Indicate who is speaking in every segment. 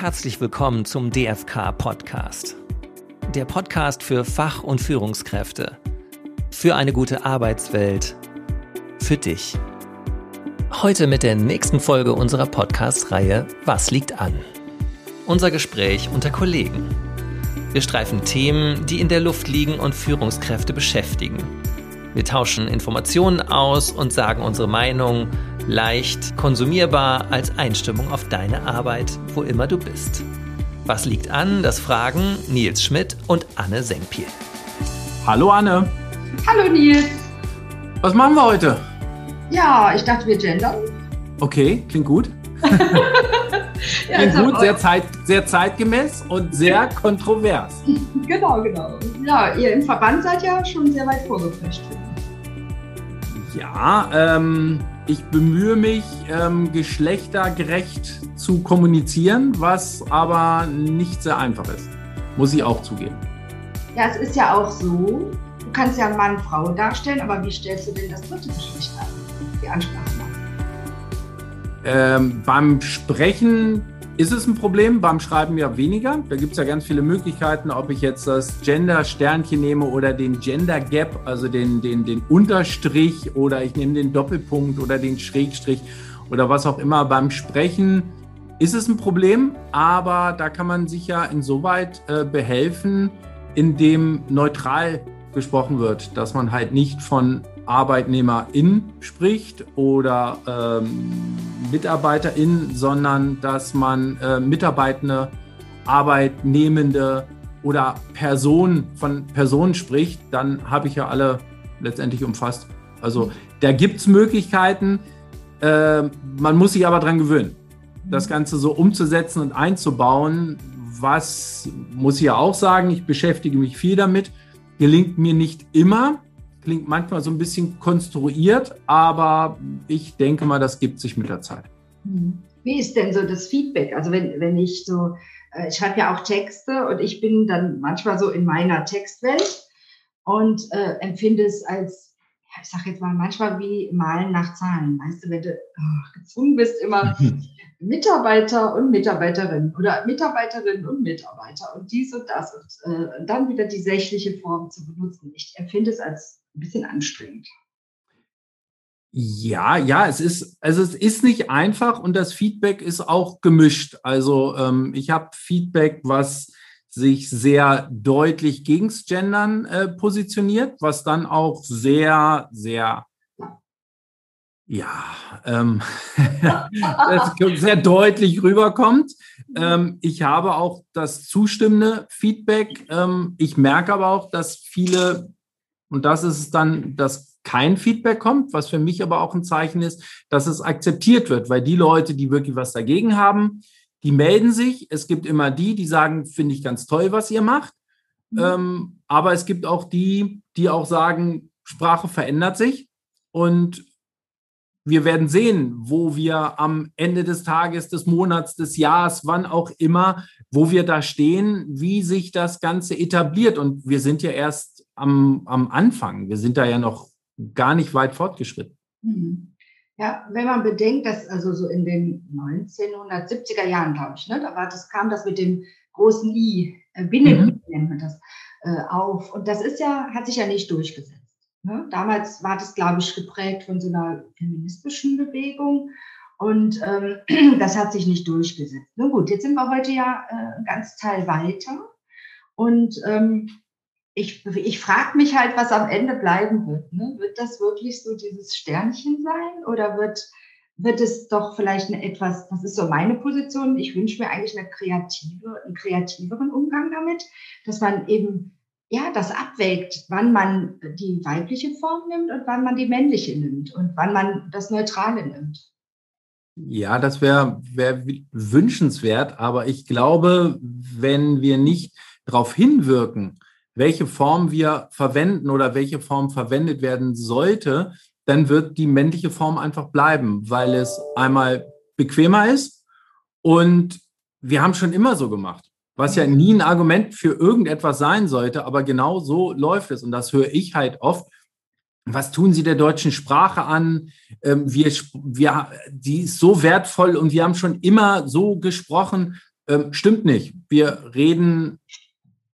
Speaker 1: herzlich willkommen zum DFK Podcast. Der Podcast für Fach- und Führungskräfte. Für eine gute Arbeitswelt. Für dich. Heute mit der nächsten Folge unserer Podcast-Reihe Was liegt an? Unser Gespräch unter Kollegen. Wir streifen Themen, die in der Luft liegen und Führungskräfte beschäftigen. Wir tauschen Informationen aus und sagen unsere Meinung leicht konsumierbar als Einstimmung auf deine Arbeit, wo immer du bist. Was liegt an? Das fragen Nils Schmidt und Anne Senkpiel.
Speaker 2: Hallo Anne.
Speaker 3: Hallo Nils.
Speaker 2: Was machen wir heute?
Speaker 3: Ja, ich dachte, wir gendern.
Speaker 2: Okay, klingt gut.
Speaker 3: Ja,
Speaker 2: klingt gut, sehr, zeit, sehr zeitgemäß und sehr kontrovers.
Speaker 3: Genau, genau. Ja, ihr im Verband seid ja schon sehr weit vorgeprescht.
Speaker 2: Ja, ähm, ich bemühe mich, ähm, geschlechtergerecht zu kommunizieren, was aber nicht sehr einfach ist. Muss ich auch zugeben.
Speaker 3: Ja, es ist ja auch so, du kannst ja Mann, Frau darstellen, aber wie stellst du denn das dritte Geschlecht dar? Die Ansprache machen.
Speaker 2: Ähm, beim Sprechen ist es ein Problem, beim Schreiben ja weniger. Da gibt es ja ganz viele Möglichkeiten, ob ich jetzt das Gender-Sternchen nehme oder den Gender Gap, also den, den, den Unterstrich oder ich nehme den Doppelpunkt oder den Schrägstrich oder was auch immer. Beim Sprechen ist es ein Problem, aber da kann man sich ja insoweit äh, behelfen, indem neutral gesprochen wird, dass man halt nicht von ArbeitnehmerIn spricht oder ähm, MitarbeiterIn, sondern dass man äh, Mitarbeitende, Arbeitnehmende oder Personen von Personen spricht, dann habe ich ja alle letztendlich umfasst. Also da gibt es Möglichkeiten, äh, man muss sich aber dran gewöhnen, das Ganze so umzusetzen und einzubauen. Was muss ich ja auch sagen, ich beschäftige mich viel damit, gelingt mir nicht immer, klingt manchmal so ein bisschen konstruiert, aber ich denke mal, das gibt sich mit der Zeit.
Speaker 3: Mhm. Wie ist denn so das Feedback? Also wenn, wenn ich so, äh, ich schreibe ja auch Texte und ich bin dann manchmal so in meiner Textwelt und äh, empfinde es als, ich sage jetzt mal, manchmal wie Malen nach Zahlen. Weißt du, wenn du oh, gezwungen bist, immer Mitarbeiter und Mitarbeiterinnen oder Mitarbeiterinnen und Mitarbeiter und dies und das und äh, dann wieder die sächliche Form zu benutzen. Ich empfinde es als ein bisschen anstrengend.
Speaker 2: Ja, ja, es ist, also es ist nicht einfach und das Feedback ist auch gemischt. Also ähm, ich habe Feedback, was sich sehr deutlich gegens Gendern äh, positioniert, was dann auch sehr, sehr, ja, ähm, sehr deutlich rüberkommt. Ähm, ich habe auch das zustimmende Feedback. Ähm, ich merke aber auch, dass viele, und das ist dann, dass kein Feedback kommt, was für mich aber auch ein Zeichen ist, dass es akzeptiert wird, weil die Leute, die wirklich was dagegen haben, die melden sich. Es gibt immer die, die sagen, finde ich ganz toll, was ihr macht.
Speaker 3: Mhm.
Speaker 2: Ähm, aber es gibt auch die, die auch sagen, Sprache verändert sich und wir werden sehen, wo wir am Ende des Tages, des Monats, des Jahres, wann auch immer, wo wir da stehen, wie sich das Ganze etabliert. Und wir sind ja erst am, am Anfang. Wir sind da ja noch gar nicht weit fortgeschritten.
Speaker 3: Mhm. Ja, wenn man bedenkt, dass also so in den 1970er Jahren, glaube ich, ne, da war das, kam das mit dem großen I, äh, Binnen nennt man das, äh, auf. Und das ist ja, hat sich ja nicht durchgesetzt. Ne? Damals war das, glaube ich, geprägt von so einer feministischen Bewegung. Und ähm, das hat sich nicht durchgesetzt. Na gut, jetzt sind wir heute ja äh, ein ganz Teil weiter. Und ähm, ich, ich frage mich halt, was am Ende bleiben wird. Ne? Wird das wirklich so dieses Sternchen sein oder wird, wird es doch vielleicht eine etwas, das ist so meine Position, ich wünsche mir eigentlich eine kreative, einen kreativeren Umgang damit, dass man eben ja, das abwägt, wann man die weibliche Form nimmt und wann man die männliche nimmt und wann man das Neutrale nimmt.
Speaker 2: Ja, das wäre wär wünschenswert, aber ich glaube, wenn wir nicht darauf hinwirken, welche Form wir verwenden oder welche Form verwendet werden sollte, dann wird die männliche Form einfach bleiben, weil es einmal bequemer ist und wir haben schon immer so gemacht, was ja nie ein Argument für irgendetwas sein sollte, aber genau so läuft es und das höre ich halt oft. Was tun Sie der deutschen Sprache an? Ähm, wir, wir, die ist so wertvoll und wir haben schon immer so gesprochen. Ähm, stimmt nicht. Wir reden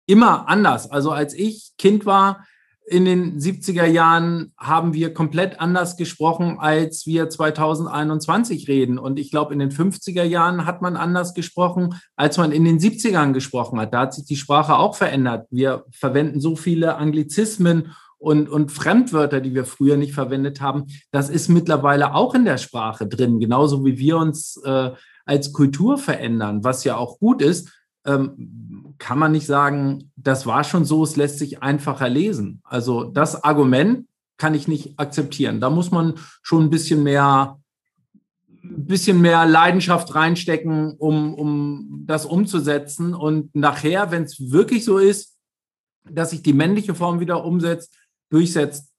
Speaker 2: immer anders. Also als ich Kind war, in den 70er Jahren haben wir komplett anders gesprochen, als wir 2021 reden. Und ich glaube, in den 50er Jahren hat man anders gesprochen, als man in den 70ern gesprochen hat. Da hat sich die Sprache auch verändert. Wir verwenden so viele Anglizismen und, und Fremdwörter, die wir früher nicht verwendet haben. Das ist mittlerweile auch in der Sprache drin, genauso wie wir uns äh, als Kultur verändern, was ja auch gut ist. Ähm, kann man nicht sagen, das war schon so, es lässt sich einfacher lesen. Also das Argument kann ich nicht akzeptieren. Da muss man schon ein bisschen mehr, ein bisschen mehr Leidenschaft reinstecken, um, um das umzusetzen. Und nachher, wenn es wirklich so ist, dass sich die männliche Form wieder umsetzt, durchsetzt,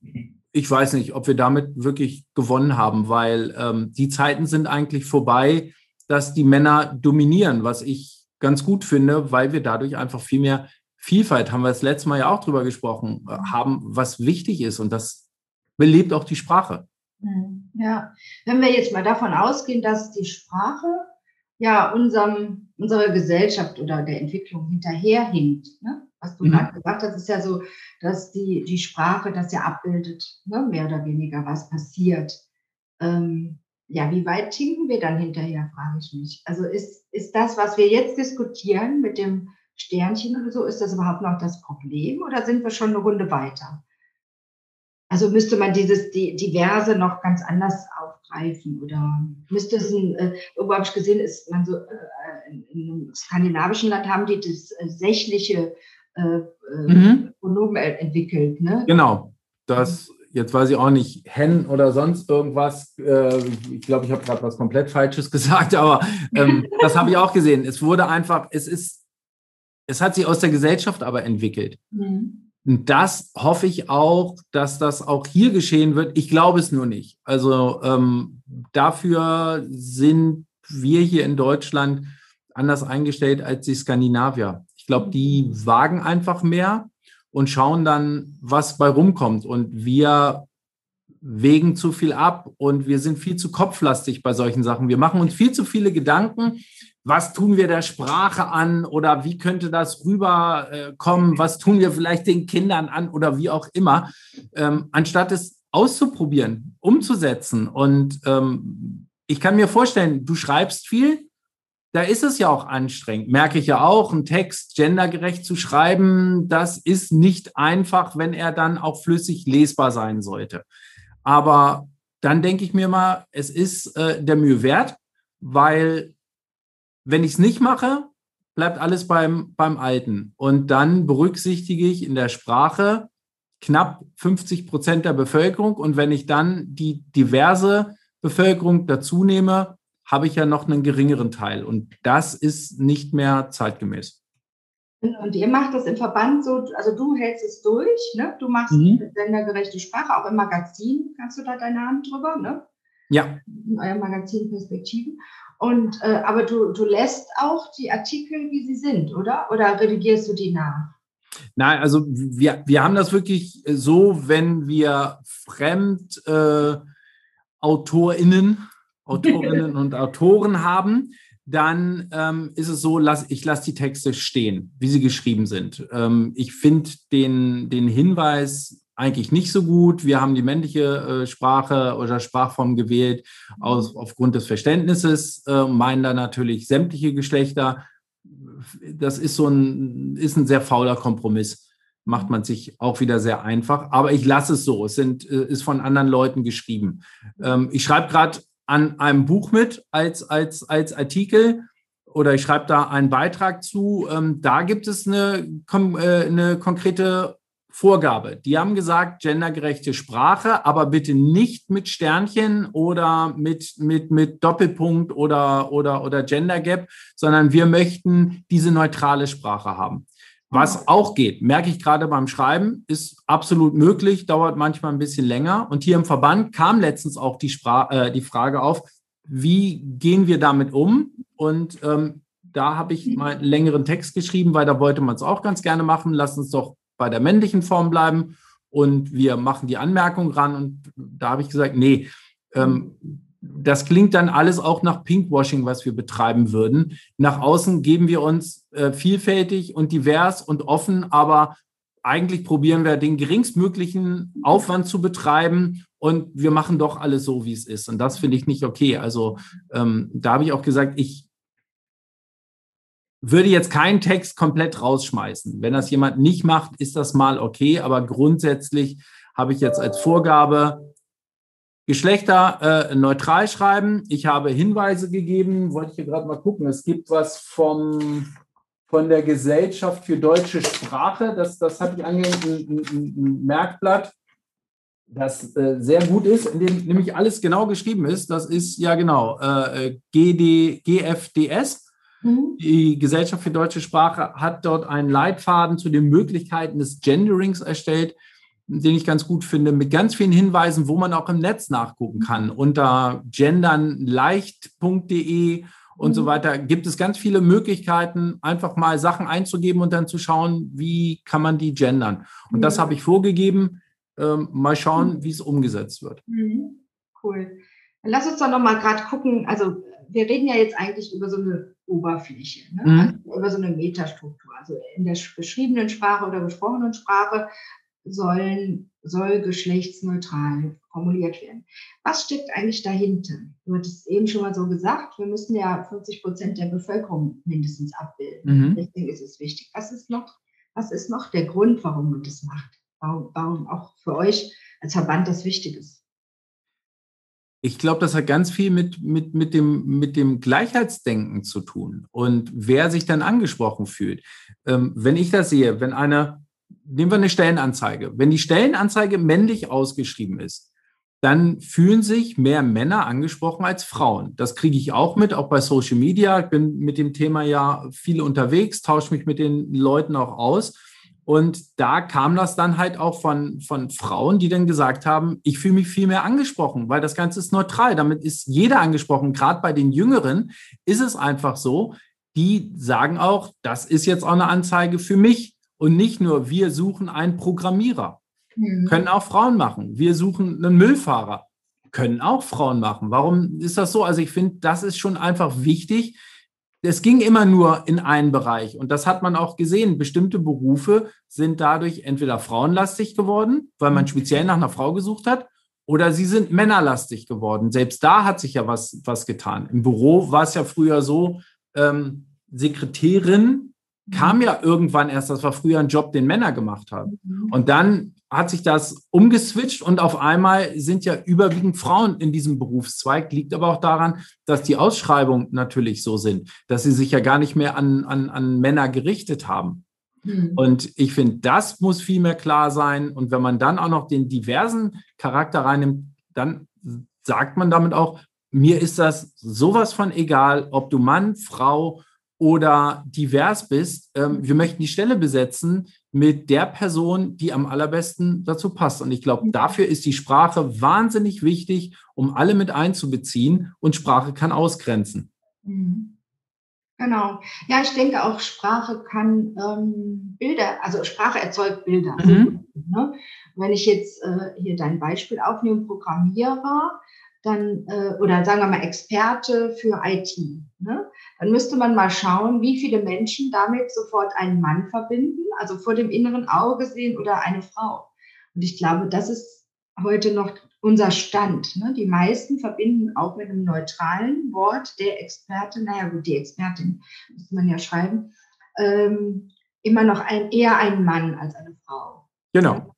Speaker 2: ich weiß nicht, ob wir damit wirklich gewonnen haben, weil ähm, die Zeiten sind eigentlich vorbei, dass die Männer dominieren, was ich ganz gut finde, weil wir dadurch einfach viel mehr Vielfalt, haben wir das letzte Mal ja auch drüber gesprochen, äh, haben, was wichtig ist und das belebt auch die Sprache.
Speaker 3: Hm, ja, wenn wir jetzt mal davon ausgehen, dass die Sprache ja unserem, unserer Gesellschaft oder der Entwicklung hinterherhinkt, ne? was du mhm. gerade gesagt hast, ist ja so, dass die, die Sprache das ja abbildet, ne? mehr oder weniger, was passiert. Ähm, ja, wie weit tinken wir dann hinterher, frage ich mich. Also ist, ist das, was wir jetzt diskutieren mit dem Sternchen oder so, ist das überhaupt noch das Problem oder sind wir schon eine Runde weiter? Also müsste man dieses die, Diverse noch ganz anders aufgreifen oder müsste es ein, äh, irgendwo habe ich gesehen, ist man so, äh, in, in einem skandinavischen Land haben die das äh, sächliche äh, äh mhm. Pronomen entwickelt. Ne?
Speaker 2: Genau, das jetzt weiß ich auch nicht, Hen oder sonst irgendwas. Äh, ich glaube, ich habe gerade was komplett Falsches gesagt, aber ähm, das habe ich auch gesehen. Es wurde einfach, es ist, es hat sich aus der Gesellschaft aber entwickelt. Mhm. Und das hoffe ich auch, dass das auch hier geschehen wird. Ich glaube es nur nicht. Also ähm, dafür sind wir hier in Deutschland anders eingestellt als die Skandinavier. Ich glaube, die wagen einfach mehr und schauen dann, was bei rumkommt. Und wir wägen zu viel ab und wir sind viel zu kopflastig bei solchen Sachen. Wir machen uns viel zu viele Gedanken. Was tun wir der Sprache an oder wie könnte das rüberkommen? Was tun wir vielleicht den Kindern an oder wie auch immer, ähm, anstatt es auszuprobieren, umzusetzen. Und ähm, ich kann mir vorstellen, du schreibst viel, da ist es ja auch anstrengend. Merke ich ja auch, einen Text gendergerecht zu schreiben, das ist nicht einfach, wenn er dann auch flüssig lesbar sein sollte. Aber dann denke ich mir mal, es ist äh, der Mühe wert, weil wenn ich es nicht mache, bleibt alles beim, beim Alten. Und dann berücksichtige ich in der Sprache knapp 50 Prozent der Bevölkerung. Und wenn ich dann die diverse Bevölkerung dazu nehme, habe ich ja noch einen geringeren Teil. Und das ist nicht mehr zeitgemäß.
Speaker 3: Und ihr macht das im Verband so, also du hältst es durch, ne? Du machst mhm. sendergerechte Sprache, auch im Magazin kannst du da deine Hand drüber, ne?
Speaker 2: Ja.
Speaker 3: In eurem Magazin Perspektiven. Und äh, aber du, du lässt auch die Artikel, wie sie sind, oder? Oder redigierst du die nach?
Speaker 2: Nein, also wir, wir haben das wirklich so, wenn wir fremd äh, AutorInnen Autorinnen und Autoren haben, dann ähm, ist es so, lass, ich lasse die Texte stehen, wie sie geschrieben sind. Ähm, ich finde den, den Hinweis eigentlich nicht so gut. Wir haben die männliche äh, Sprache oder Sprachform gewählt aus, aufgrund des Verständnisses, äh, meinen da natürlich sämtliche Geschlechter. Das ist so ein, ist ein sehr fauler Kompromiss. Macht man sich auch wieder sehr einfach. Aber ich lasse es so. Es sind, äh, ist von anderen Leuten geschrieben. Ähm, ich schreibe gerade an einem Buch mit als, als, als Artikel oder ich schreibe da einen Beitrag zu. Ähm, da gibt es eine, äh, eine konkrete Vorgabe. Die haben gesagt, gendergerechte Sprache, aber bitte nicht mit Sternchen oder mit, mit, mit Doppelpunkt oder, oder, oder Gender Gap, sondern wir möchten diese neutrale Sprache haben. Was auch geht, merke ich gerade beim Schreiben, ist absolut möglich, dauert manchmal ein bisschen länger. Und hier im Verband kam letztens auch die, Spra äh, die Frage auf, wie gehen wir damit um? Und ähm, da habe ich mal einen längeren Text geschrieben, weil da wollte man es auch ganz gerne machen. Lass uns doch bei der männlichen Form bleiben und wir machen die Anmerkung ran. Und da habe ich gesagt, nee, ähm, das klingt dann alles auch nach Pinkwashing, was wir betreiben würden. Nach außen geben wir uns äh, vielfältig und divers und offen, aber eigentlich probieren wir den geringstmöglichen Aufwand zu betreiben und wir machen doch alles so, wie es ist. Und das finde ich nicht okay. Also ähm, da habe ich auch gesagt, ich würde jetzt keinen Text komplett rausschmeißen. Wenn das jemand nicht macht, ist das mal okay, aber grundsätzlich habe ich jetzt als Vorgabe, Geschlechter äh, neutral schreiben. Ich habe Hinweise gegeben, wollte ich hier gerade mal gucken. Es gibt was vom, von der Gesellschaft für deutsche Sprache. Das, das habe ich angehängt, ein, ein, ein Merkblatt, das äh, sehr gut ist, in dem nämlich alles genau geschrieben ist. Das ist ja genau äh, GD, GFDS. Mhm. Die Gesellschaft für deutsche Sprache hat dort einen Leitfaden zu den Möglichkeiten des Genderings erstellt den ich ganz gut finde, mit ganz vielen Hinweisen, wo man auch im Netz nachgucken kann. Unter gendernleicht.de und mhm. so weiter gibt es ganz viele Möglichkeiten, einfach mal Sachen einzugeben und dann zu schauen, wie kann man die gendern. Und mhm. das habe ich vorgegeben. Ähm, mal schauen, mhm. wie es umgesetzt wird.
Speaker 3: Mhm. Cool. Dann lass uns doch noch mal gerade gucken. Also wir reden ja jetzt eigentlich über so eine Oberfläche, ne? Mhm. also über so eine Metastruktur. Also in der beschriebenen Sprache oder gesprochenen Sprache sollen, soll geschlechtsneutral formuliert werden. Was steckt eigentlich dahinter? Du hattest eben schon mal so gesagt, wir müssen ja 50 Prozent der Bevölkerung mindestens abbilden. Mhm. Deswegen ist es wichtig. Was ist noch, was ist noch der Grund, warum man das macht? Warum, warum auch für euch als Verband das wichtig ist?
Speaker 2: Ich glaube, das hat ganz viel mit, mit, mit, dem, mit dem Gleichheitsdenken zu tun und wer sich dann angesprochen fühlt. Ähm, wenn ich das sehe, wenn einer nehmen wir eine Stellenanzeige. Wenn die Stellenanzeige männlich ausgeschrieben ist, dann fühlen sich mehr Männer angesprochen als Frauen. Das kriege ich auch mit, auch bei Social Media. Ich bin mit dem Thema ja viel unterwegs, tausche mich mit den Leuten auch aus. Und da kam das dann halt auch von, von Frauen, die dann gesagt haben, ich fühle mich viel mehr angesprochen, weil das Ganze ist neutral. Damit ist jeder angesprochen. Gerade bei den Jüngeren ist es einfach so, die sagen auch, das ist jetzt auch eine Anzeige für mich. Und nicht nur, wir suchen einen Programmierer. Mhm. Können auch Frauen machen. Wir suchen einen Müllfahrer. Können auch Frauen machen. Warum ist das so? Also ich finde, das ist schon einfach wichtig. Es ging immer nur in einen Bereich. Und das hat man auch gesehen. Bestimmte Berufe sind dadurch entweder frauenlastig geworden, weil man speziell nach einer Frau gesucht hat, oder sie sind männerlastig geworden. Selbst da hat sich ja was, was getan. Im Büro war es ja früher so, ähm, Sekretärin kam ja irgendwann erst, das war früher ein Job, den Männer gemacht haben. Mhm. Und dann hat sich das umgeswitcht und auf einmal sind ja überwiegend Frauen in diesem Berufszweig. Liegt aber auch daran, dass die Ausschreibungen natürlich so sind, dass sie sich ja gar nicht mehr an, an, an Männer gerichtet haben. Mhm. Und ich finde, das muss viel mehr klar sein. Und wenn man dann auch noch den diversen Charakter reinnimmt, dann sagt man damit auch, mir ist das sowas von egal, ob du Mann, Frau, oder divers bist, ähm, wir möchten die Stelle besetzen mit der Person, die am allerbesten dazu passt. Und ich glaube, mhm. dafür ist die Sprache wahnsinnig wichtig, um alle mit einzubeziehen. Und Sprache kann ausgrenzen.
Speaker 3: Mhm. Genau. Ja, ich denke auch, Sprache kann ähm, Bilder, also Sprache erzeugt Bilder. Mhm. Ne? Wenn ich jetzt äh, hier dein Beispiel aufnehme, Programmierer, dann, äh, oder sagen wir mal Experte für IT, ne? Dann müsste man mal schauen, wie viele Menschen damit sofort einen Mann verbinden, also vor dem inneren Auge sehen oder eine Frau. Und ich glaube, das ist heute noch unser Stand. Ne? Die meisten verbinden auch mit einem neutralen Wort der Experte, naja gut, die Expertin müsste man ja schreiben, ähm, immer noch ein, eher ein Mann als eine Frau.
Speaker 2: Genau.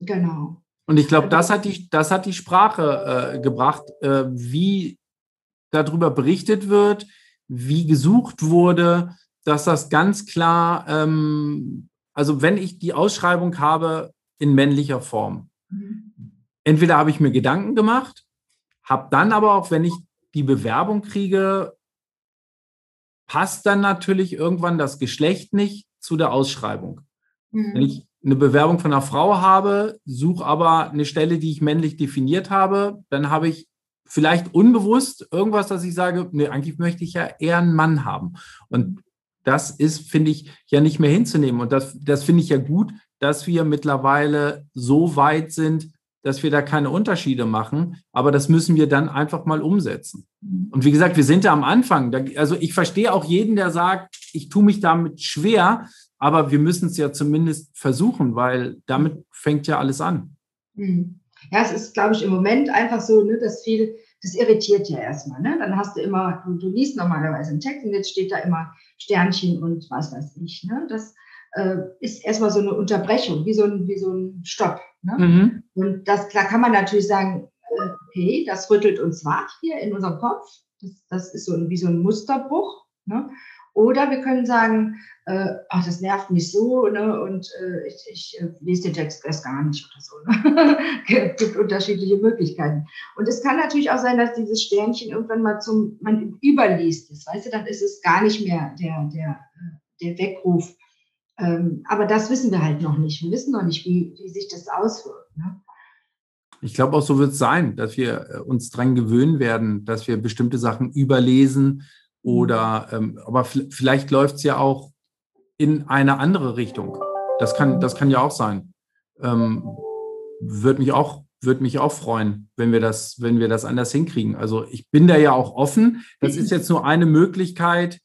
Speaker 3: Genau.
Speaker 2: Und ich glaube, das hat die, das hat die Sprache äh, gebracht, äh, wie darüber berichtet wird, wie gesucht wurde, dass das ganz klar, ähm, also wenn ich die Ausschreibung habe in männlicher Form, mhm. entweder habe ich mir Gedanken gemacht, habe dann aber auch, wenn ich die Bewerbung kriege, passt dann natürlich irgendwann das Geschlecht nicht zu der Ausschreibung. Mhm. Wenn ich eine Bewerbung von einer Frau habe, suche aber eine Stelle, die ich männlich definiert habe, dann habe ich vielleicht unbewusst irgendwas, dass ich sage, nee, eigentlich möchte ich ja eher einen Mann haben. Und das ist, finde ich, ja nicht mehr hinzunehmen. Und das, das finde ich ja gut, dass wir mittlerweile so weit sind, dass wir da keine Unterschiede machen, aber das müssen wir dann einfach mal umsetzen. Und wie gesagt, wir sind ja am Anfang. Also ich verstehe auch jeden, der sagt, ich tue mich damit schwer, aber wir müssen es ja zumindest versuchen, weil damit fängt ja alles an.
Speaker 3: Mhm. Ja, es ist, glaube ich, im Moment einfach so, ne, dass viel, das irritiert ja erstmal. Ne? Dann hast du immer, du, du liest normalerweise einen Text und jetzt steht da immer Sternchen und was weiß ich. Ne? Das äh, ist erstmal so eine Unterbrechung, wie so ein, wie so ein Stopp. Ne? Mhm. Und das, klar kann man natürlich sagen, äh, okay, das rüttelt uns wach hier in unserem Kopf. Das, das ist so ein, wie so ein Musterbruch. Ne? Oder wir können sagen, äh, ach, das nervt mich so, ne, und äh, ich, ich äh, lese den Text erst gar nicht oder so. Ne? es gibt unterschiedliche Möglichkeiten. Und es kann natürlich auch sein, dass dieses Sternchen irgendwann mal zum, man überliest ist, weißt du, dann ist es gar nicht mehr der, der, äh, der Weckruf. Ähm, aber das wissen wir halt noch nicht. Wir wissen noch nicht, wie, wie sich das auswirkt. Ne?
Speaker 2: Ich glaube, auch so wird es sein, dass wir äh, uns daran gewöhnen werden, dass wir bestimmte Sachen überlesen, oder, ähm, aber vielleicht läuft es ja auch in eine andere Richtung. Das kann, das kann ja auch sein. Ähm, würde mich auch, würde mich auch freuen, wenn wir das, wenn wir das anders hinkriegen. Also ich bin da ja auch offen. Das ist jetzt nur eine Möglichkeit,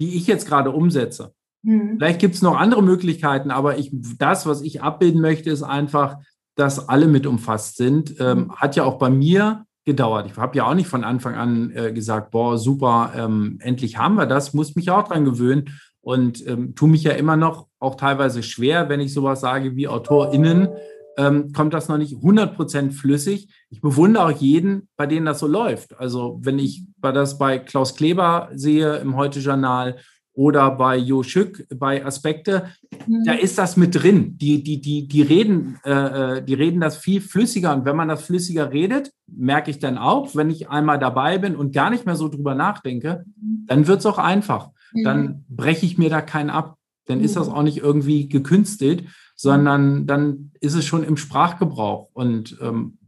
Speaker 2: die ich jetzt gerade umsetze. Mhm. Vielleicht gibt es noch andere Möglichkeiten, aber ich, das, was ich abbilden möchte, ist einfach, dass alle mit umfasst sind. Ähm, mhm. hat ja auch bei mir gedauert. Ich habe ja auch nicht von Anfang an äh, gesagt, boah, super, ähm, endlich haben wir das, muss mich auch dran gewöhnen und ähm, tue mich ja immer noch auch teilweise schwer, wenn ich sowas sage wie AutorInnen, ähm, kommt das noch nicht 100% flüssig. Ich bewundere auch jeden, bei denen das so läuft. Also wenn ich das bei Klaus Kleber sehe im Heute-Journal oder bei Jo Schück bei Aspekte, mhm. da ist das mit drin. Die, die, die, die, reden, äh, äh, die reden das viel flüssiger. Und wenn man das flüssiger redet, merke ich dann auch, wenn ich einmal dabei bin und gar nicht mehr so drüber nachdenke, mhm. dann wird es auch einfach. Mhm. Dann breche ich mir da keinen ab. Dann ist das auch nicht irgendwie gekünstelt, sondern dann ist es schon im Sprachgebrauch. Und ähm,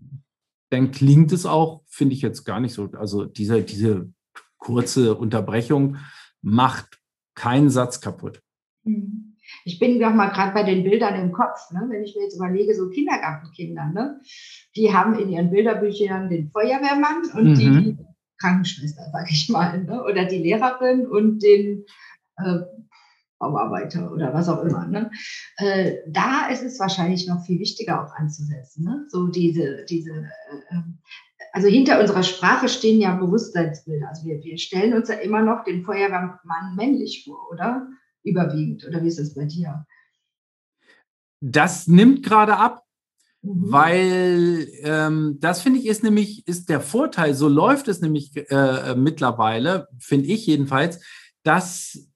Speaker 2: dann klingt es auch, finde ich jetzt gar nicht so. Also diese, diese kurze Unterbrechung macht kein Satz kaputt.
Speaker 3: Hm. Ich bin doch mal gerade bei den Bildern im Kopf, ne? wenn ich mir jetzt überlege, so Kindergartenkinder, ne? die haben in ihren Bilderbüchern den Feuerwehrmann und mhm. die Krankenschwester, sag ich mal, ne? oder die Lehrerin und den äh, Bauarbeiter oder was auch immer. Ne? Äh, da ist es wahrscheinlich noch viel wichtiger auch anzusetzen. Ne? So diese, diese äh, also hinter unserer Sprache stehen ja Bewusstseinsbilder. Also wir, wir stellen uns ja immer noch den Feuerwehrmann männlich vor, oder? Überwiegend. Oder wie ist das bei dir?
Speaker 2: Das nimmt gerade ab. Mhm. Weil ähm, das finde ich ist nämlich ist der Vorteil, so läuft es nämlich äh, mittlerweile, finde ich jedenfalls, dass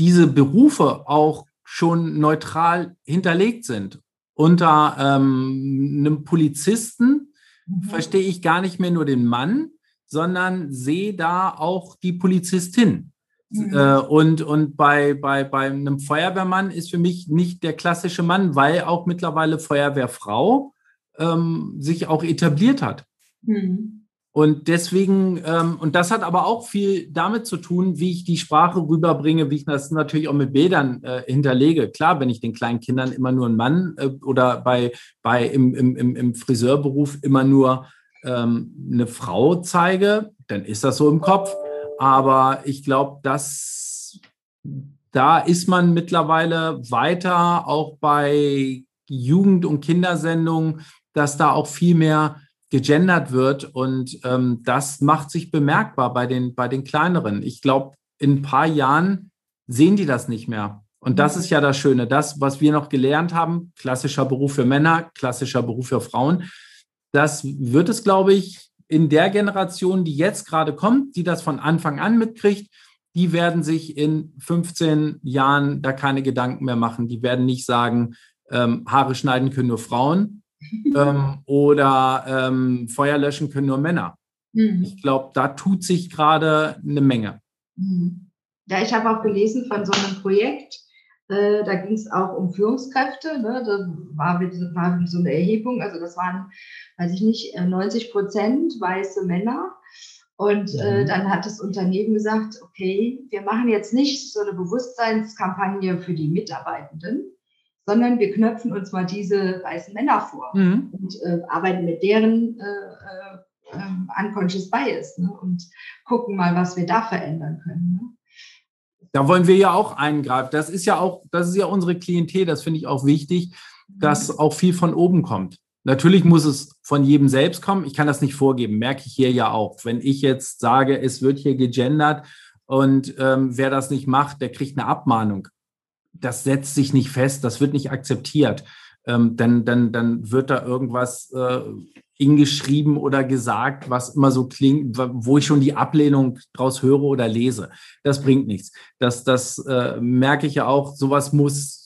Speaker 2: diese Berufe auch schon neutral hinterlegt sind. Unter ähm, einem Polizisten mhm. verstehe ich gar nicht mehr nur den Mann, sondern sehe da auch die Polizistin. Mhm. Äh, und und bei, bei, bei einem Feuerwehrmann ist für mich nicht der klassische Mann, weil auch mittlerweile Feuerwehrfrau ähm, sich auch etabliert hat. Mhm. Und deswegen, ähm, und das hat aber auch viel damit zu tun, wie ich die Sprache rüberbringe, wie ich das natürlich auch mit Bildern äh, hinterlege. Klar, wenn ich den kleinen Kindern immer nur einen Mann äh, oder bei, bei im, im, im Friseurberuf immer nur ähm, eine Frau zeige, dann ist das so im Kopf. Aber ich glaube, dass da ist man mittlerweile weiter, auch bei Jugend- und Kindersendungen, dass da auch viel mehr gegendert wird und ähm, das macht sich bemerkbar bei den, bei den kleineren. Ich glaube, in ein paar Jahren sehen die das nicht mehr. Und das ist ja das Schöne, das, was wir noch gelernt haben, klassischer Beruf für Männer, klassischer Beruf für Frauen, das wird es, glaube ich, in der Generation, die jetzt gerade kommt, die das von Anfang an mitkriegt, die werden sich in 15 Jahren da keine Gedanken mehr machen. Die werden nicht sagen, ähm, Haare schneiden können nur Frauen, ähm, oder ähm, Feuer löschen können nur Männer. Mhm. Ich glaube, da tut sich gerade eine Menge.
Speaker 3: Mhm. Ja, ich habe auch gelesen von so einem Projekt, äh, da ging es auch um Führungskräfte. Ne? Da war, war so eine Erhebung, also das waren, weiß ich nicht, 90 äh, Prozent weiße Männer. Und äh, mhm. dann hat das Unternehmen gesagt, okay, wir machen jetzt nicht so eine Bewusstseinskampagne für die Mitarbeitenden, sondern wir knöpfen uns mal diese weißen Männer vor mhm. und äh, arbeiten mit deren äh, äh, ähm, unconscious bias ne? und gucken mal, was wir da verändern können. Ne?
Speaker 2: Da wollen wir ja auch eingreifen. Das ist ja auch, das ist ja unsere Klientel, das finde ich auch wichtig, dass mhm. auch viel von oben kommt. Natürlich muss es von jedem selbst kommen. Ich kann das nicht vorgeben, merke ich hier ja auch. Wenn ich jetzt sage, es wird hier gegendert und ähm, wer das nicht macht, der kriegt eine Abmahnung. Das setzt sich nicht fest, das wird nicht akzeptiert. Ähm, dann, dann, dann wird da irgendwas äh, hingeschrieben oder gesagt, was immer so klingt, wo ich schon die Ablehnung draus höre oder lese. Das bringt nichts. Das, das äh, merke ich ja auch, sowas muss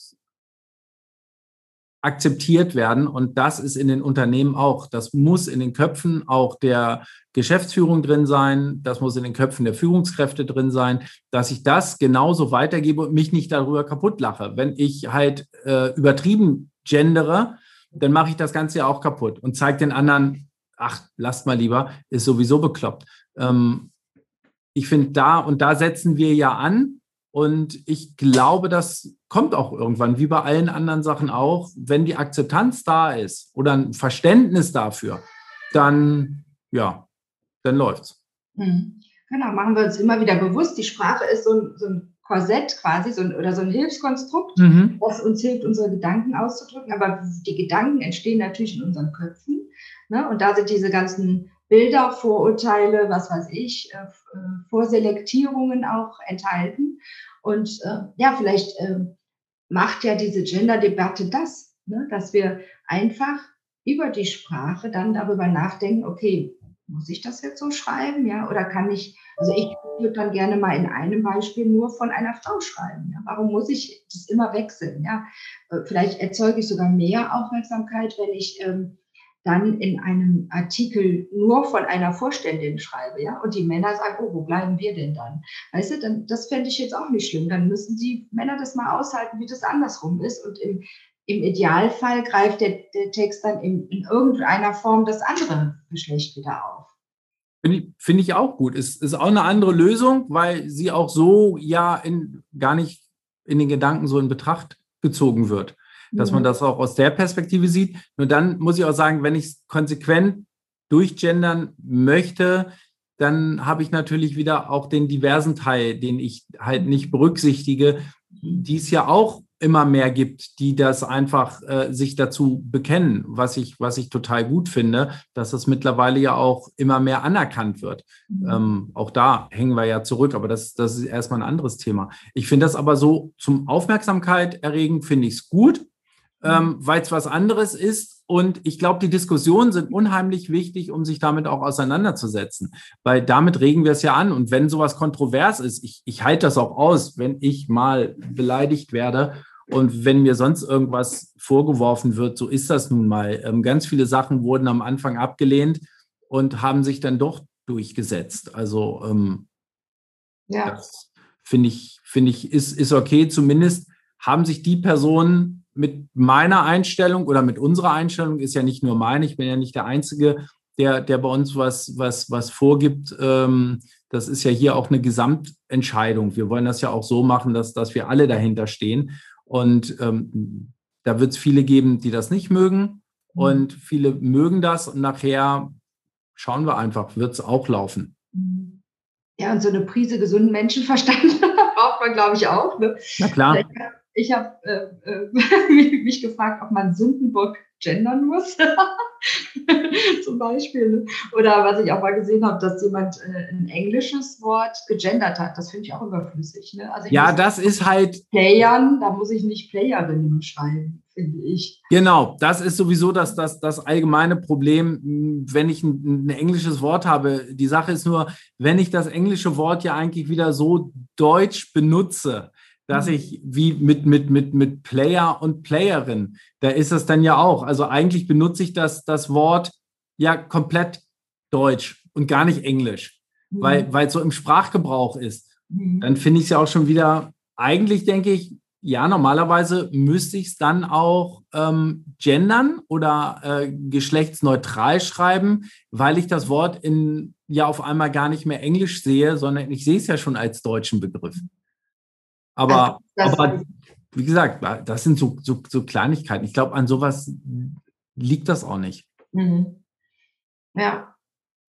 Speaker 2: akzeptiert werden. Und das ist in den Unternehmen auch. Das muss in den Köpfen auch der Geschäftsführung drin sein. Das muss in den Köpfen der Führungskräfte drin sein, dass ich das genauso weitergebe und mich nicht darüber kaputt lache. Wenn ich halt äh, übertrieben gendere, dann mache ich das Ganze ja auch kaputt und zeige den anderen, ach, lasst mal lieber, ist sowieso bekloppt. Ähm, ich finde da, und da setzen wir ja an, und ich glaube, das kommt auch irgendwann, wie bei allen anderen Sachen auch, wenn die Akzeptanz da ist oder ein Verständnis dafür, dann, ja, dann läuft's.
Speaker 3: Hm. Genau, machen wir uns immer wieder bewusst, die Sprache ist so ein, so ein Korsett quasi so ein, oder so ein Hilfskonstrukt, mhm. das uns hilft, unsere Gedanken auszudrücken. Aber die Gedanken entstehen natürlich in unseren Köpfen. Ne? Und da sind diese ganzen Bilder, Vorurteile, was weiß ich, äh, Vorselektierungen auch enthalten. Und äh, ja, vielleicht äh, macht ja diese Gender-Debatte das, ne? dass wir einfach über die Sprache dann darüber nachdenken, okay, muss ich das jetzt so schreiben, ja, oder kann ich, also ich würde dann gerne mal in einem Beispiel nur von einer Frau schreiben, ja, warum muss ich das immer wechseln, ja, äh, vielleicht erzeuge ich sogar mehr Aufmerksamkeit, wenn ich ähm, dann in einem Artikel nur von einer Vorständin schreibe, ja, und die Männer sagen, oh, wo bleiben wir denn dann? Weißt du, dann, das fände ich jetzt auch nicht schlimm. Dann müssen die Männer das mal aushalten, wie das andersrum ist. Und im, im Idealfall greift der, der Text dann in, in, irgendeiner Form das andere Geschlecht wieder auf.
Speaker 2: Finde ich, find ich auch gut. Ist, ist auch eine andere Lösung, weil sie auch so ja in, gar nicht in den Gedanken so in Betracht gezogen wird dass man das auch aus der Perspektive sieht. Nur dann muss ich auch sagen, wenn ich es konsequent durchgendern möchte, dann habe ich natürlich wieder auch den diversen Teil, den ich halt nicht berücksichtige, die es ja auch immer mehr gibt, die das einfach äh, sich dazu bekennen, was ich, was ich total gut finde, dass das mittlerweile ja auch immer mehr anerkannt wird. Mhm. Ähm, auch da hängen wir ja zurück, aber das, das ist erstmal ein anderes Thema. Ich finde das aber so zum Aufmerksamkeit erregen, finde ich es gut ähm, weil es was anderes ist. Und ich glaube, die Diskussionen sind unheimlich wichtig, um sich damit auch auseinanderzusetzen, weil damit regen wir es ja an. Und wenn sowas kontrovers ist, ich, ich halte das auch aus, wenn ich mal beleidigt werde und wenn mir sonst irgendwas vorgeworfen wird, so ist das nun mal. Ähm, ganz viele Sachen wurden am Anfang abgelehnt und haben sich dann doch durchgesetzt. Also ähm, ja. das finde ich, finde ich, ist, ist okay. Zumindest haben sich die Personen mit meiner Einstellung oder mit unserer Einstellung ist ja nicht nur meine, ich bin ja nicht der Einzige, der, der bei uns was, was, was vorgibt. Ähm, das ist ja hier auch eine Gesamtentscheidung. Wir wollen das ja auch so machen, dass, dass wir alle dahinter stehen. Und ähm, da wird es viele geben, die das nicht mögen. Mhm. Und viele mögen das. Und nachher schauen wir einfach, wird es auch laufen.
Speaker 3: Ja, und so eine Prise gesunden Menschenverstand braucht man, glaube ich, auch. Ne?
Speaker 2: Na klar.
Speaker 3: Ich habe äh, äh, mich gefragt, ob man Sündenbock gendern muss, zum Beispiel. Oder was ich auch mal gesehen habe, dass jemand äh, ein englisches Wort gegendert hat. Das finde ich auch überflüssig. Ne?
Speaker 2: Also ja, das ist halt.
Speaker 3: Playern, da muss ich nicht Playerinnen schreiben, finde ich.
Speaker 2: Genau, das ist sowieso das, das, das allgemeine Problem, wenn ich ein, ein englisches Wort habe. Die Sache ist nur, wenn ich das englische Wort ja eigentlich wieder so deutsch benutze, dass mhm. ich wie mit, mit, mit, mit Player und Playerin, da ist es dann ja auch. Also eigentlich benutze ich das, das Wort ja komplett Deutsch und gar nicht Englisch, mhm. weil, weil es so im Sprachgebrauch ist. Mhm. Dann finde ich es ja auch schon wieder, eigentlich denke ich, ja, normalerweise müsste ich es dann auch ähm, gendern oder äh, geschlechtsneutral schreiben, weil ich das Wort in ja auf einmal gar nicht mehr Englisch sehe, sondern ich sehe es ja schon als deutschen Begriff. Aber, also, aber wie gesagt, das sind so, so, so Kleinigkeiten. Ich glaube, an sowas liegt das auch nicht. Mhm. Ja.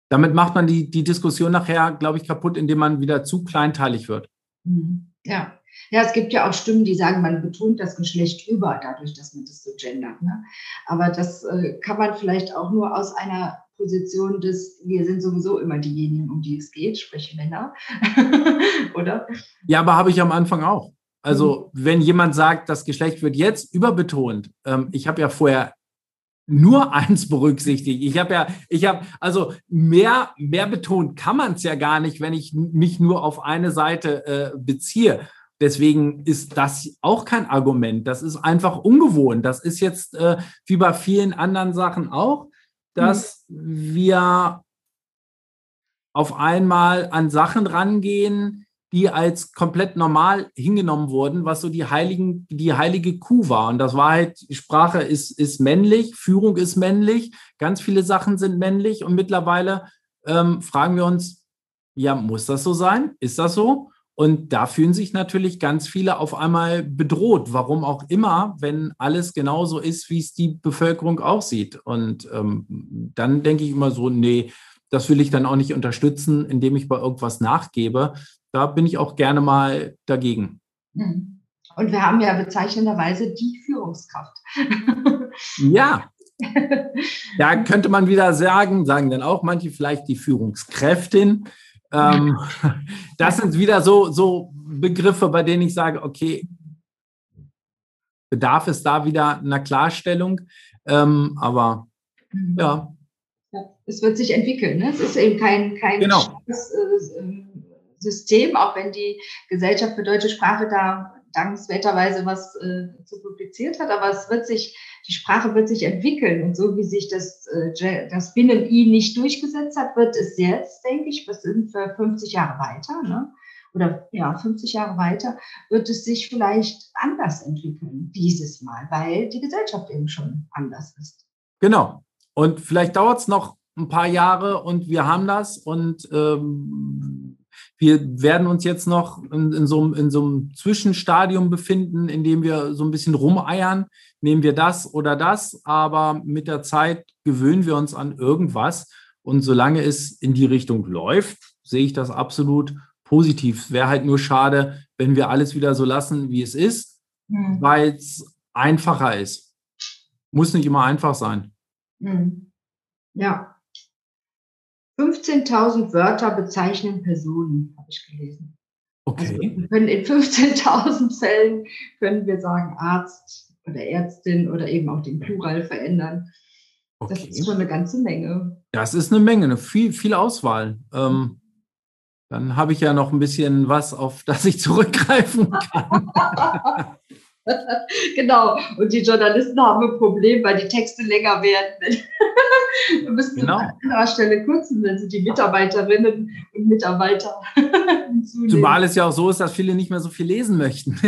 Speaker 2: Damit macht man die, die Diskussion nachher, glaube ich, kaputt, indem man wieder zu kleinteilig wird.
Speaker 3: Mhm. Ja. Ja, es gibt ja auch Stimmen, die sagen, man betont das Geschlecht über, dadurch, dass man das so gendert. Ne? Aber das äh, kann man vielleicht auch nur aus einer Position des, wir sind sowieso immer diejenigen, um die es geht, sprich Männer, oder?
Speaker 2: Ja, aber habe ich am Anfang auch. Also, mhm. wenn jemand sagt, das Geschlecht wird jetzt überbetont, ähm, ich habe ja vorher nur eins berücksichtigt. Ich habe ja, ich habe, also mehr, mehr betont kann man es ja gar nicht, wenn ich mich nur auf eine Seite äh, beziehe. Deswegen ist das auch kein Argument. Das ist einfach ungewohnt. Das ist jetzt äh, wie bei vielen anderen Sachen auch, dass mhm. wir auf einmal an Sachen rangehen, die als komplett normal hingenommen wurden, was so die heiligen, die heilige Kuh war. Und das war halt, Sprache ist, ist männlich, Führung ist männlich, ganz viele Sachen sind männlich. Und mittlerweile ähm, fragen wir uns, ja, muss das so sein? Ist das so? Und da fühlen sich natürlich ganz viele auf einmal bedroht. Warum auch immer, wenn alles genauso ist, wie es die Bevölkerung auch sieht. Und ähm, dann denke ich immer so, nee, das will ich dann auch nicht unterstützen, indem ich bei irgendwas nachgebe. Da bin ich auch gerne mal dagegen.
Speaker 3: Hm. Und wir haben ja bezeichnenderweise die Führungskraft.
Speaker 2: ja. Da könnte man wieder sagen, sagen dann auch manche vielleicht die Führungskräftin. Ähm, das sind wieder so, so Begriffe, bei denen ich sage, okay, bedarf es da wieder einer Klarstellung. Ähm, aber mhm. ja.
Speaker 3: Es wird sich entwickeln. Ne? Es ist eben kein, kein
Speaker 2: genau.
Speaker 3: äh, System, auch wenn die Gesellschaft für deutsche Sprache da dankenswerterweise was äh, zu publiziert hat, aber es wird sich, die Sprache wird sich entwickeln und so wie sich das, äh, das Binnen-I nicht durchgesetzt hat, wird es jetzt, denke ich, wir sind für 50 Jahre weiter, ne? oder ja, 50 Jahre weiter, wird es sich vielleicht anders entwickeln, dieses Mal, weil die Gesellschaft eben schon anders ist.
Speaker 2: Genau. Und vielleicht dauert es noch ein paar Jahre und wir haben das und ähm, wir werden uns jetzt noch in, in, so, in so einem Zwischenstadium befinden, in dem wir so ein bisschen rumeiern. Nehmen wir das oder das, aber mit der Zeit gewöhnen wir uns an irgendwas. Und solange es in die Richtung läuft, sehe ich das absolut positiv. Es wäre halt nur schade, wenn wir alles wieder so lassen, wie es ist, mhm. weil es einfacher ist. Muss nicht immer einfach sein.
Speaker 3: Mhm. Ja, 15.000 Wörter bezeichnen Personen, habe ich gelesen.
Speaker 2: Okay. Also
Speaker 3: wir können in 15.000 Fällen können wir sagen Arzt oder Ärztin oder eben auch den Plural verändern. Okay. Das ist schon eine ganze Menge.
Speaker 2: Das ist eine Menge, eine viel, viel Auswahl. Ähm, dann habe ich ja noch ein bisschen was, auf das ich zurückgreifen kann.
Speaker 3: genau. Und die Journalisten haben ein Problem, weil die Texte länger werden. Wir müssen genau. an anderer Stelle kürzen, wenn sie die Mitarbeiterinnen und Mitarbeiter
Speaker 2: Zumal es ja auch so ist, dass viele nicht mehr so viel lesen möchten.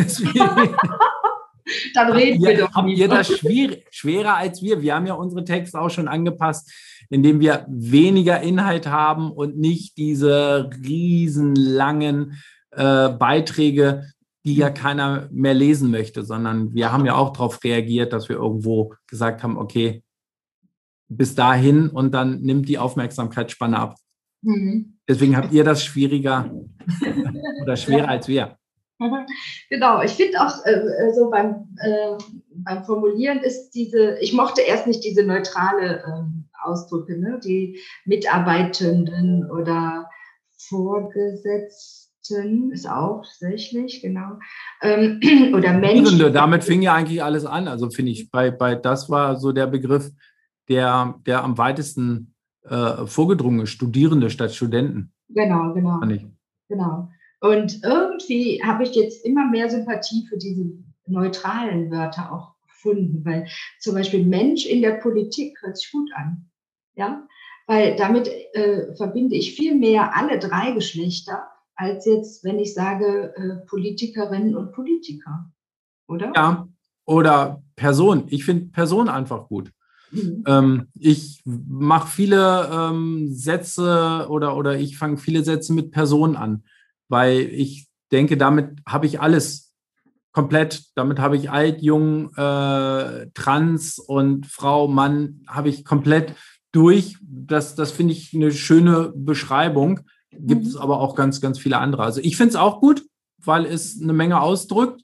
Speaker 3: Dann reden
Speaker 2: wir
Speaker 3: doch.
Speaker 2: Habt ihr das schwer, schwerer als wir? Wir haben ja unsere Texte auch schon angepasst, indem wir weniger Inhalt haben und nicht diese riesenlangen äh, Beiträge, die ja keiner mehr lesen möchte, sondern wir haben ja auch darauf reagiert, dass wir irgendwo gesagt haben, okay, bis dahin und dann nimmt die Aufmerksamkeitsspanne ab. Mhm. Deswegen habt ihr das schwieriger oder schwerer als wir.
Speaker 3: Genau, ich finde auch äh, äh, so beim, äh, beim Formulieren ist diese, ich mochte erst nicht diese neutrale äh, Ausdrücke, ne? die Mitarbeitenden oder Vorgesetzten ist auch tatsächlich, genau. Ähm, oder Menschen.
Speaker 2: Damit fing ja eigentlich alles an. Also finde ich, bei, bei das war so der Begriff, der, der am weitesten äh, vorgedrungen ist, Studierende statt Studenten.
Speaker 3: Genau, genau. Genau. Und irgendwie habe ich jetzt immer mehr Sympathie für diese neutralen Wörter auch gefunden, weil zum Beispiel Mensch in der Politik hört sich gut an. Ja, weil damit äh, verbinde ich viel mehr alle drei Geschlechter, als jetzt, wenn ich sage äh, Politikerinnen und Politiker. Oder?
Speaker 2: Ja, oder Person. Ich finde Person einfach gut. Mhm. Ähm, ich mache viele ähm, Sätze oder, oder ich fange viele Sätze mit Personen an, weil ich denke, damit habe ich alles komplett. Damit habe ich alt, jung, äh, trans und Frau, Mann, habe ich komplett durch. Das, das finde ich eine schöne Beschreibung. Gibt es mhm. aber auch ganz, ganz viele andere. Also ich finde es auch gut, weil es eine Menge ausdrückt.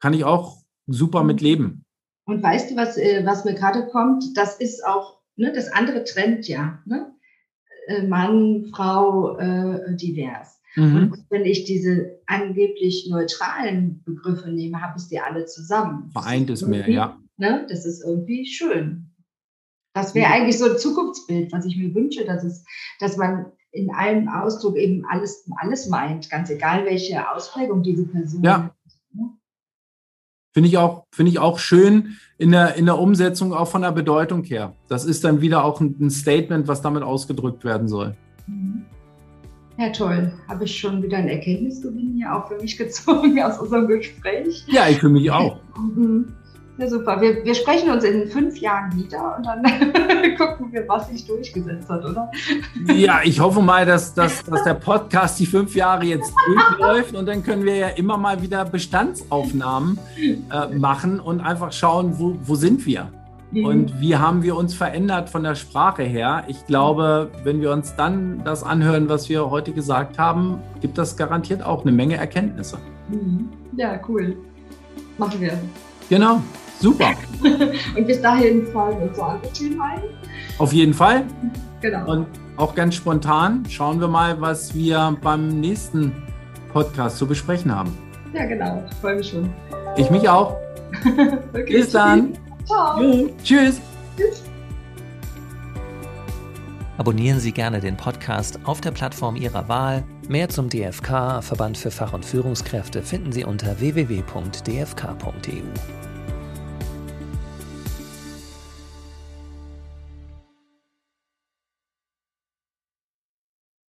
Speaker 2: Kann ich auch super mit leben.
Speaker 3: Und weißt du, was, äh, was mir gerade kommt? Das ist auch, ne, das andere Trend ja. Ne? Äh, Mann, Frau, äh, divers. Mhm. Und wenn ich diese angeblich neutralen Begriffe nehme, habe ich sie alle zusammen.
Speaker 2: Vereint es mehr, ja.
Speaker 3: Ne, das ist irgendwie schön. Das wäre eigentlich so ein Zukunftsbild, was ich mir wünsche, dass, es, dass man in einem Ausdruck eben alles, alles meint, ganz egal, welche Ausprägung diese Person
Speaker 2: ja. hat. Ne? Finde ich auch, finde ich auch schön in der, in der Umsetzung, auch von der Bedeutung her. Das ist dann wieder auch ein, ein Statement, was damit ausgedrückt werden soll.
Speaker 3: Mhm. Ja, toll. Habe ich schon wieder ein Erkenntnisgewinn hier auch für mich gezogen aus unserem Gespräch.
Speaker 2: Ja, ich für mich auch.
Speaker 3: Mhm. Ja, super. Wir, wir sprechen uns in fünf Jahren wieder und dann gucken wir, was sich durchgesetzt hat, oder?
Speaker 2: Ja, ich hoffe mal, dass, dass, dass der Podcast die fünf Jahre jetzt durchläuft und dann können wir ja immer mal wieder Bestandsaufnahmen äh, machen und einfach schauen, wo, wo sind wir? Mhm. Und wie haben wir uns verändert von der Sprache her? Ich glaube, wenn wir uns dann das anhören, was wir heute gesagt haben, gibt das garantiert auch eine Menge Erkenntnisse.
Speaker 3: Mhm. Ja, cool. Machen wir.
Speaker 2: Genau. Super.
Speaker 3: und bis dahin fallen uns so andere Themen ein.
Speaker 2: Auf jeden Fall.
Speaker 3: Genau.
Speaker 2: Und auch ganz spontan schauen wir mal, was wir beim nächsten Podcast zu besprechen haben.
Speaker 3: Ja, genau. Ich freue mich schon.
Speaker 2: Ich mich auch. okay, bis dann.
Speaker 3: Ciao. Jo,
Speaker 2: tschüss.
Speaker 3: Tschüss.
Speaker 1: Abonnieren Sie gerne den Podcast auf der Plattform Ihrer Wahl. Mehr zum DFK, Verband für Fach- und Führungskräfte, finden Sie unter www.dfk.eu.